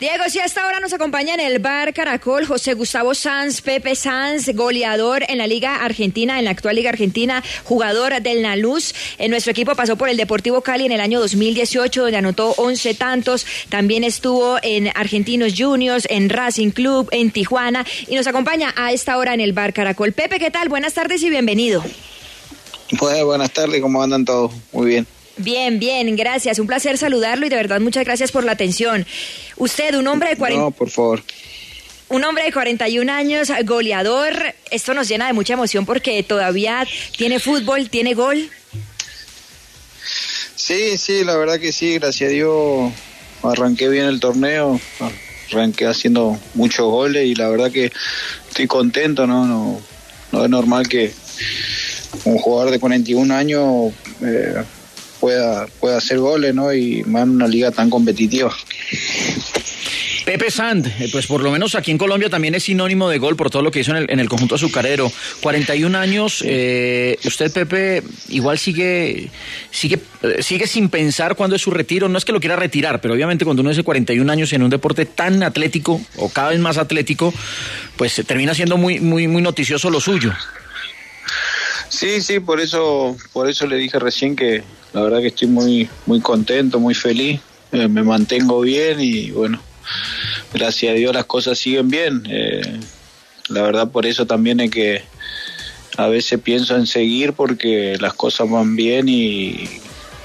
Diego, si hasta ahora nos acompaña en el bar Caracol José Gustavo Sanz, Pepe Sanz, goleador en la Liga Argentina, en la actual Liga Argentina, jugador del Naluz. En nuestro equipo pasó por el Deportivo Cali en el año 2018, donde anotó 11 tantos. También estuvo en Argentinos Juniors, en Racing Club, en Tijuana. Y nos acompaña a esta hora en el bar Caracol. Pepe, ¿qué tal? Buenas tardes y bienvenido. Pues buenas tardes, ¿cómo andan todos? Muy bien. Bien, bien, gracias. Un placer saludarlo y de verdad muchas gracias por la atención. Usted, un hombre de 40... No, por favor. Un hombre de 41 años, goleador. Esto nos llena de mucha emoción porque todavía tiene fútbol, tiene gol. Sí, sí, la verdad que sí, gracias a Dios arranqué bien el torneo, arranqué haciendo muchos goles y la verdad que estoy contento, ¿no? No, no es normal que un jugador de 41 años eh, pueda, pueda hacer goles, ¿no? Y más en una liga tan competitiva. Pepe Sand, eh, pues por lo menos aquí en Colombia también es sinónimo de gol por todo lo que hizo en el, en el conjunto azucarero. 41 años, eh, usted Pepe igual sigue, sigue, eh, sigue sin pensar cuándo es su retiro. No es que lo quiera retirar, pero obviamente cuando uno dice 41 años en un deporte tan atlético o cada vez más atlético, pues termina siendo muy, muy, muy noticioso lo suyo. Sí, sí, por eso, por eso le dije recién que la verdad que estoy muy, muy contento, muy feliz, eh, me mantengo bien y bueno, gracias a Dios las cosas siguen bien. Eh, la verdad por eso también es que a veces pienso en seguir porque las cosas van bien y,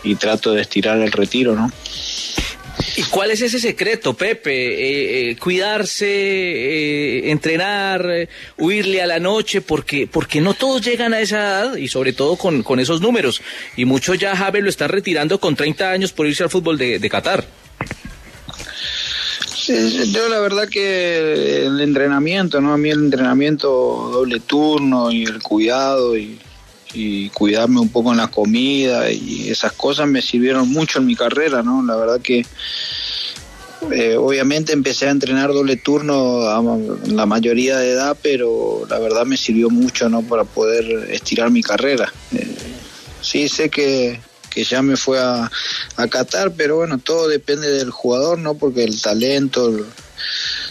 y trato de estirar el retiro, ¿no? ¿Y cuál es ese secreto, Pepe? Eh, eh, cuidarse, eh, entrenar, eh, huirle a la noche, porque, porque no todos llegan a esa edad y sobre todo con, con esos números. Y muchos ya Javi lo están retirando con 30 años por irse al fútbol de, de Qatar. Yo la verdad que el entrenamiento, ¿no? A mí el entrenamiento doble turno y el cuidado y, y cuidarme un poco en la comida y esas cosas me sirvieron mucho en mi carrera, ¿no? La verdad que eh, obviamente empecé a entrenar doble turno a la mayoría de edad, pero la verdad me sirvió mucho, ¿no? Para poder estirar mi carrera. Eh, sí, sé que, que ya me fue a, a Qatar, pero bueno, todo depende del jugador, ¿no? Porque el talento,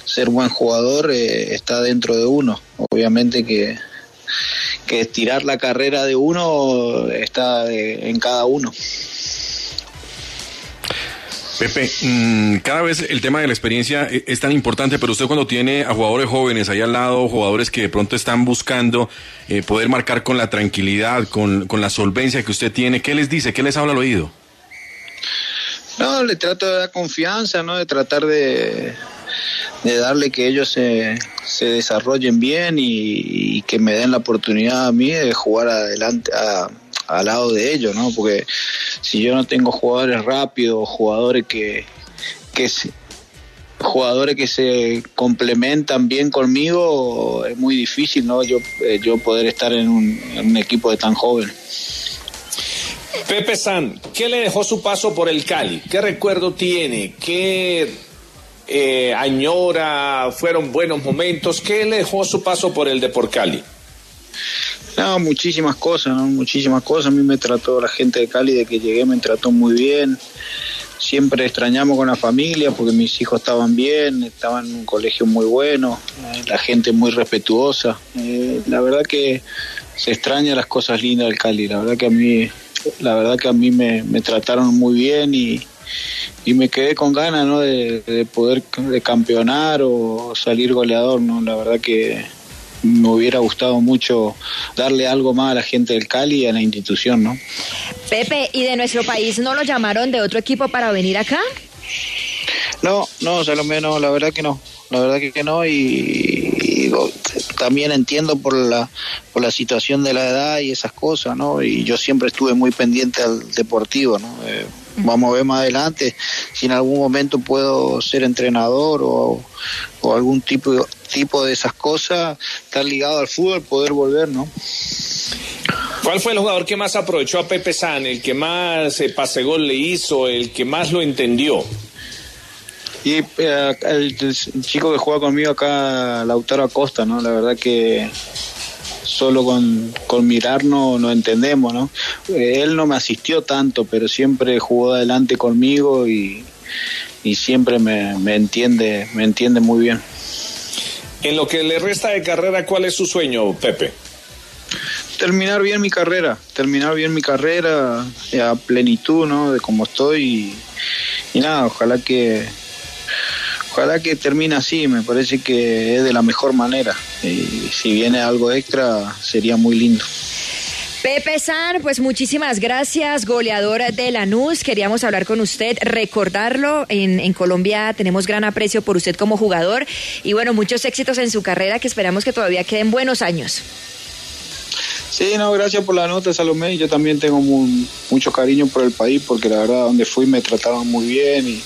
ser buen jugador eh, está dentro de uno. Obviamente que que estirar la carrera de uno está de- en cada uno. Pepe, mm, cada vez el tema de la experiencia e- es tan importante, pero usted cuando tiene a jugadores jóvenes ahí al lado, jugadores que de pronto están buscando eh, poder marcar con la tranquilidad, con, con la solvencia que usted tiene, ¿qué les dice? ¿Qué les habla al oído? No, le trato de dar confianza, ¿no? De tratar de, de darle que ellos se, se desarrollen bien y, y que me den la oportunidad a mí de jugar adelante, a- al lado de ellos, ¿no? Porque si yo no tengo jugadores rápidos, jugadores que, que se- jugadores que se complementan bien conmigo, es muy difícil, ¿no? Yo, eh, yo poder estar en un, en un equipo de tan joven. Pepe San, ¿qué le dejó su paso por el Cali? ¿Qué recuerdo tiene? ¿Qué eh, añora? ¿Fueron buenos momentos? ¿Qué le dejó su paso por el Depor Cali? No, muchísimas cosas. Muchísimas cosas. A mí me trató la gente de Cali de que llegué, me trató muy bien. Siempre extrañamos con la familia porque mis hijos estaban bien, estaban en un colegio muy bueno, eh, la gente muy respetuosa. Eh, la verdad que se extraña las cosas lindas del Cali. La verdad que a mí, la verdad que a mí me, me trataron muy bien y, y me quedé con ganas, ¿no? De, de poder de campeonar o salir goleador, ¿no? La verdad que me hubiera gustado mucho darle algo más a la gente del Cali y a la institución, ¿no? Pepe, ¿y de nuestro país no lo llamaron de otro equipo para venir acá? No, no, Salomé, no, la verdad que no, la verdad que, no y, y digo, también entiendo por la por la situación de la edad y esas cosas, ¿no? Y yo siempre estuve muy pendiente al deportivo, ¿no? Eh, vamos a ver más adelante si en algún momento puedo ser entrenador o, o algún tipo, tipo de esas cosas, estar ligado al fútbol, poder volver, ¿no? ¿Cuál fue el jugador que más aprovechó a Pepe San, el que más eh, pase gol le hizo, el que más lo entendió? Y eh, el, el chico que juega conmigo acá, Lautaro Acosta, ¿no? La verdad que solo con, con mirarnos no entendemos, ¿no? Eh, Él no me asistió tanto, pero siempre jugó adelante conmigo y, y siempre me, me entiende, me entiende muy bien. En lo que le resta de carrera, ¿cuál es su sueño, Pepe? Terminar bien mi carrera, terminar bien mi carrera eh, a plenitud, ¿no? De cómo estoy y, y nada, ojalá que ojalá que termine así, me parece que es de la mejor manera. Y si viene algo extra, sería muy lindo. Pepe San, pues muchísimas gracias, goleadora de Lanús. Queríamos hablar con usted, recordarlo. En, en, Colombia tenemos gran aprecio por usted como jugador y bueno, muchos éxitos en su carrera que esperamos que todavía queden buenos años. Sí, no, gracias por la nota, Salomé. Yo también tengo muy, mucho cariño por el país porque la verdad donde fui me trataban muy bien y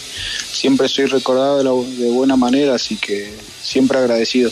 siempre soy recordado de, la, de buena manera, así que siempre agradecido.